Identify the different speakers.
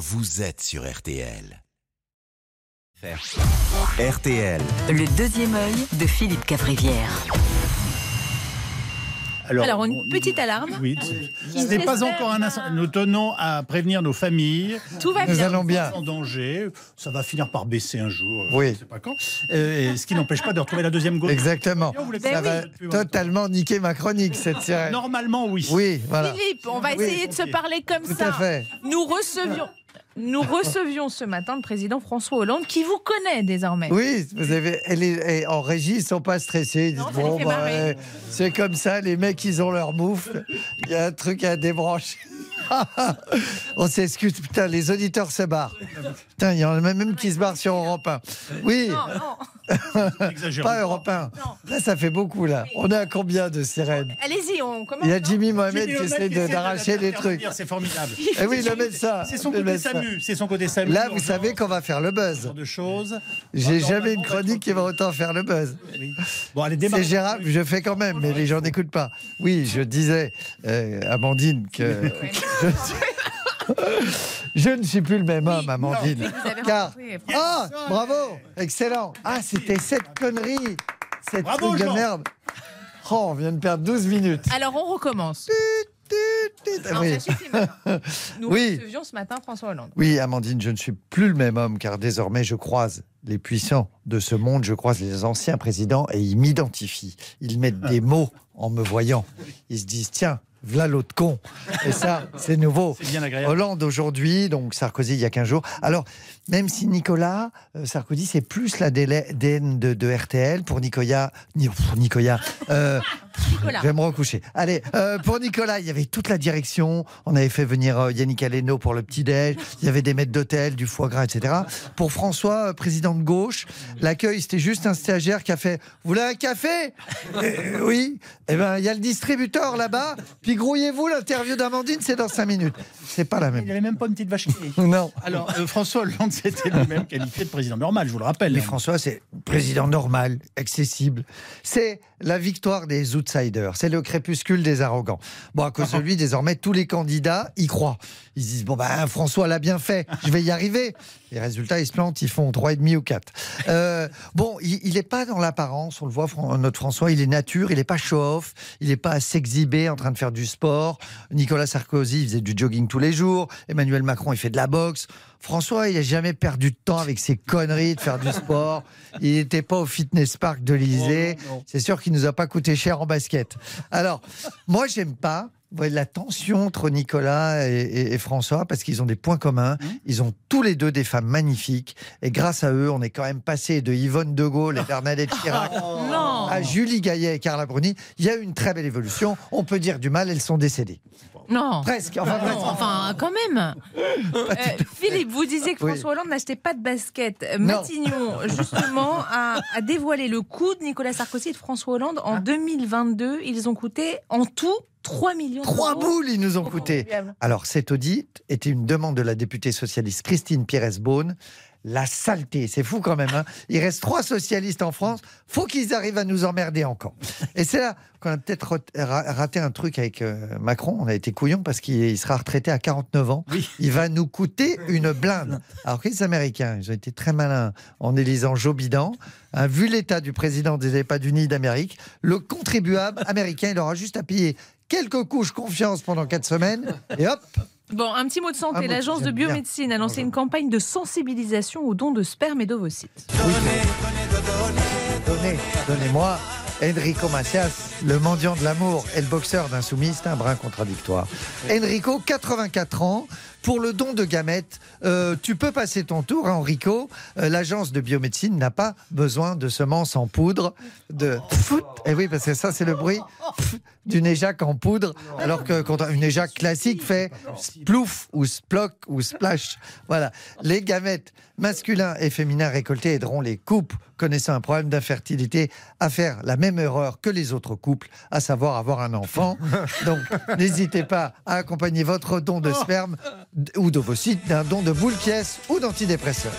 Speaker 1: vous êtes sur RTL. RTL.
Speaker 2: Le deuxième œil de Philippe Cavrivière.
Speaker 3: Alors, une petite alarme.
Speaker 4: Oui, ce n'est pas encore un instant. Nous tenons à prévenir nos familles.
Speaker 3: Tout va
Speaker 5: Nous
Speaker 3: bien.
Speaker 5: allons bien.
Speaker 4: En danger. Ça va finir par baisser un jour.
Speaker 5: Oui.
Speaker 4: Je ne sais pas quand. Euh, et ce qui n'empêche pas de retrouver la deuxième gauche.
Speaker 5: Exactement.
Speaker 3: Ben
Speaker 5: Ça
Speaker 4: pas-
Speaker 5: va totalement niquer ma chronique, cette sirène.
Speaker 4: Normalement, oui.
Speaker 5: Oui, voilà.
Speaker 3: Philippe, on va
Speaker 5: Oui.
Speaker 3: essayer de se parler comme
Speaker 5: Tout
Speaker 3: ça.
Speaker 5: à fait.
Speaker 3: Nous recevions, nous recevions ce matin le président François Hollande, qui vous connaît désormais.
Speaker 5: Oui, vous avez, elle est, elle- en régie, ils sont pas stressés. Ils disent,
Speaker 3: Non,
Speaker 5: bon, bah, ouais, c'est comme ça, les mecs, ils ont leur moufle. Il y a un truc à débrancher. On s'excuse, putain, les auditeurs se barrent. Putain, il y en a même qui se barrent sur Europe 1. Oui,
Speaker 3: Non, non.
Speaker 5: Pas Europe 1.
Speaker 3: Non.
Speaker 5: Là, ça fait beaucoup, là. On est à combien de sirènes
Speaker 3: Allez-y, on commence.
Speaker 5: Il y a Jimmy Mohamed
Speaker 4: Jimmy
Speaker 5: qui essaie de- d'arracher des trucs.
Speaker 4: C'est formidable.
Speaker 5: Eh oui, le médecin.
Speaker 4: C'est son côté. SAMU. C'est son côté SAMU.
Speaker 5: Là, vous savez qu'on va faire le buzz.
Speaker 4: de choses.
Speaker 5: J'ai
Speaker 4: Bon,
Speaker 5: jamais une chronique qui va autant faire le buzz.
Speaker 4: Oui. Bon, allez,
Speaker 5: C'est gérable, je fais quand même, mais les gens n'écoutent pas. Oui, je disais, euh, Amandine, que je ne suis plus le même homme, Amandine.
Speaker 3: Vous avez
Speaker 5: Car,
Speaker 3: rencontré
Speaker 5: ah, bravo, excellent. Ah, c'était cette connerie, cette
Speaker 4: Bravo,
Speaker 5: truc de
Speaker 4: Jean.
Speaker 5: merde. Oh, on vient de perdre 12 minutes.
Speaker 3: Alors, on recommence. Non,
Speaker 5: Oui.
Speaker 3: maintenant. Nous
Speaker 5: Oui.
Speaker 3: recevions ce matin François Hollande.
Speaker 5: Oui, Amandine, je ne suis plus le même homme car désormais je croise les puissants de ce monde, je croise les anciens présidents et ils m'identifient. Ils mettent des mots en me voyant. Ils se disent tiens, voilà l'autre con. Et ça, c'est nouveau.
Speaker 4: C'est bien agréable.
Speaker 5: Hollande aujourd'hui, donc Sarkozy il y a 15 jours. Alors, même si Nicolas euh, Sarkozy, c'est plus l'ADN de, de RTL, pour Nicolas, Ni- pour euh,
Speaker 3: Nicolas.
Speaker 5: je vais me recoucher. Allez, euh, pour Nicolas, il y avait toute la direction. On avait fait venir euh, Yannick Aleno pour le petit-déj. Il y avait des maîtres d'hôtel, du foie gras, etc. Pour François, euh, président de gauche, l'accueil, c'était juste un stagiaire qui a fait Vous voulez un café? Euh, Oui. Eh ben, il y a le distributeur là-bas. Puis grouillez-vous, l'interview d'Amandine, c'est dans 5 minutes. C'est pas la
Speaker 4: Il
Speaker 5: même.
Speaker 4: n'y avait même pas une petite vache qui rit.
Speaker 5: Non.
Speaker 4: Alors, euh, François Hollande s'était lui-même qualifié de président normal, je vous le rappelle.
Speaker 5: Mais François, c'est président normal, accessible. C'est la victoire des C'est le crépuscule des arrogants. Bon, à cause de lui, désormais, tous les candidats y croient. Ils se disent, bon, ben, François l'a bien fait, je vais y arriver. Les résultats, ils se plantent, ils font 3,5 ou 4. Euh, bon, il n'est pas dans l'apparence, on le voit, notre François, il est nature, il n'est pas show-off, il n'est pas à s'exhiber en train de faire du sport. Nicolas Sarkozy, il faisait du jogging tous les jours. Emmanuel Macron, il fait de la boxe. François, il n'a jamais perdu de temps avec ses conneries de faire du sport. Il n'était pas au fitness park de l'Elysée.
Speaker 4: Oh.
Speaker 5: C'est sûr qu'il nous a pas coûté cher en basket. Alors, moi, j'aime pas la tension entre Nicolas et, et- et François parce qu'ils ont des points communs.
Speaker 4: Mmh.
Speaker 5: Ils ont tous les deux des femmes magnifiques. Et grâce à eux, on est quand même passé de Yvonne de Gaulle et Bernadette Chirac
Speaker 3: Non.
Speaker 5: à Julie Gaillet et Carla Bruni. Il y a eu une très belle évolution. On peut dire du mal, elles sont décédées.
Speaker 3: Non.
Speaker 5: Presque. Enfin, presque.
Speaker 3: Enfin, quand même. Euh, Philippe, vous disiez que
Speaker 5: Oui.
Speaker 3: François Hollande n'achetait pas de basket.
Speaker 5: Non.
Speaker 3: Matignon, justement, a, a dévoilé le coût de Nicolas Sarkozy et de François Hollande en 2022. Ils ont coûté en tout 3 millions
Speaker 5: Trois
Speaker 3: d'euros.
Speaker 5: boules, ils nous ont coûté. Alors, cet audit était une demande de la députée socialiste Christine Pires-Beaune. La saleté, c'est fou quand même. hein. Il reste trois socialistes en France. Faut qu'ils arrivent à nous emmerder encore. Et c'est là qu'on a peut-être rat- ra- raté un truc avec euh, Macron. On a été couillon parce qu'il il sera retraité à 49 ans.
Speaker 4: Oui.
Speaker 5: Il va nous coûter une blinde. Alors que les Américains, ils ont été très malins en élisant Joe Biden. Hein, vu l'état du président des États-Unis d'Amérique, le contribuable américain, il aura juste à payer quelques couches confiance pendant quatre semaines et hop,
Speaker 3: Bon, un petit mot de santé. L'agence de
Speaker 5: bien.
Speaker 3: biomédecine a lancé une campagne de sensibilisation aux dons de sperme et d'ovocytes.
Speaker 5: donnez, donnez-moi Enrico Macias, le mendiant de l'amour et le boxeur d'insoumis, c'est un brin contradictoire. Enrico, 84 ans, pour le don de gamètes, euh, tu peux passer ton tour, hein, Enrico. Euh, L'agence de biomédecine n'a pas besoin de semences en poudre, de foot. Et oui, parce que ça, c'est le bruit d'une éjac en poudre, alors que quand une éjac classique fait splouf ou sploc ou splash. Voilà. Les gamètes masculins et féminins récoltés aideront les couples connaissant un problème d'infertilité à faire la même erreur que les autres couples, à savoir avoir un enfant. Donc, n'hésitez pas à accompagner votre don de sperme d- ou d'ovocytes d'un don de boule pièce ou d'antidépresseur.